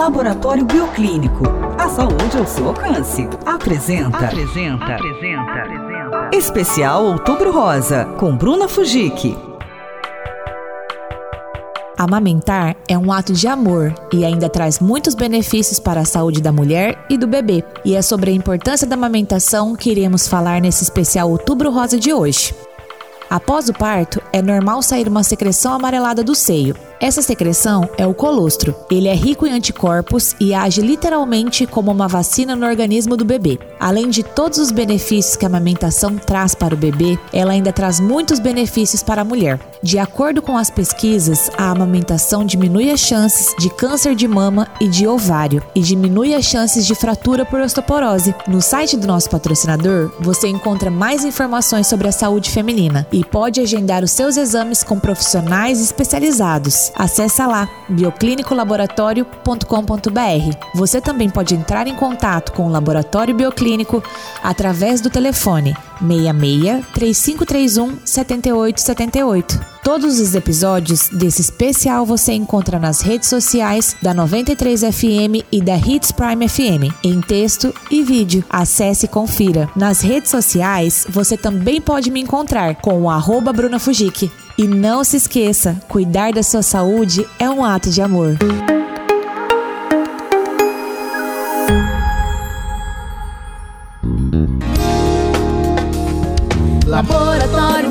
Laboratório Bioclínico. A saúde ao seu alcance. Apresenta. Apresenta. Apresenta. Apresenta. Especial Outubro Rosa, com Bruna Fujiki. Amamentar é um ato de amor e ainda traz muitos benefícios para a saúde da mulher e do bebê. E é sobre a importância da amamentação que iremos falar nesse especial Outubro Rosa de hoje. Após o parto, é normal sair uma secreção amarelada do seio. Essa secreção é o colostro. Ele é rico em anticorpos e age literalmente como uma vacina no organismo do bebê. Além de todos os benefícios que a amamentação traz para o bebê, ela ainda traz muitos benefícios para a mulher. De acordo com as pesquisas, a amamentação diminui as chances de câncer de mama e de ovário e diminui as chances de fratura por osteoporose. No site do nosso patrocinador, você encontra mais informações sobre a saúde feminina e pode agendar os seus exames com profissionais especializados. Acesse lá bioclinicolaboratório.com.br. Você também pode entrar em contato com o Laboratório Bioclínico através do telefone 66 3531 7878. Todos os episódios desse especial você encontra nas redes sociais da 93 FM e da Hits Prime FM, em texto e vídeo. Acesse e confira. Nas redes sociais você também pode me encontrar com o arroba Bruna. E não se esqueça, cuidar da sua saúde é um ato de amor. Laboratório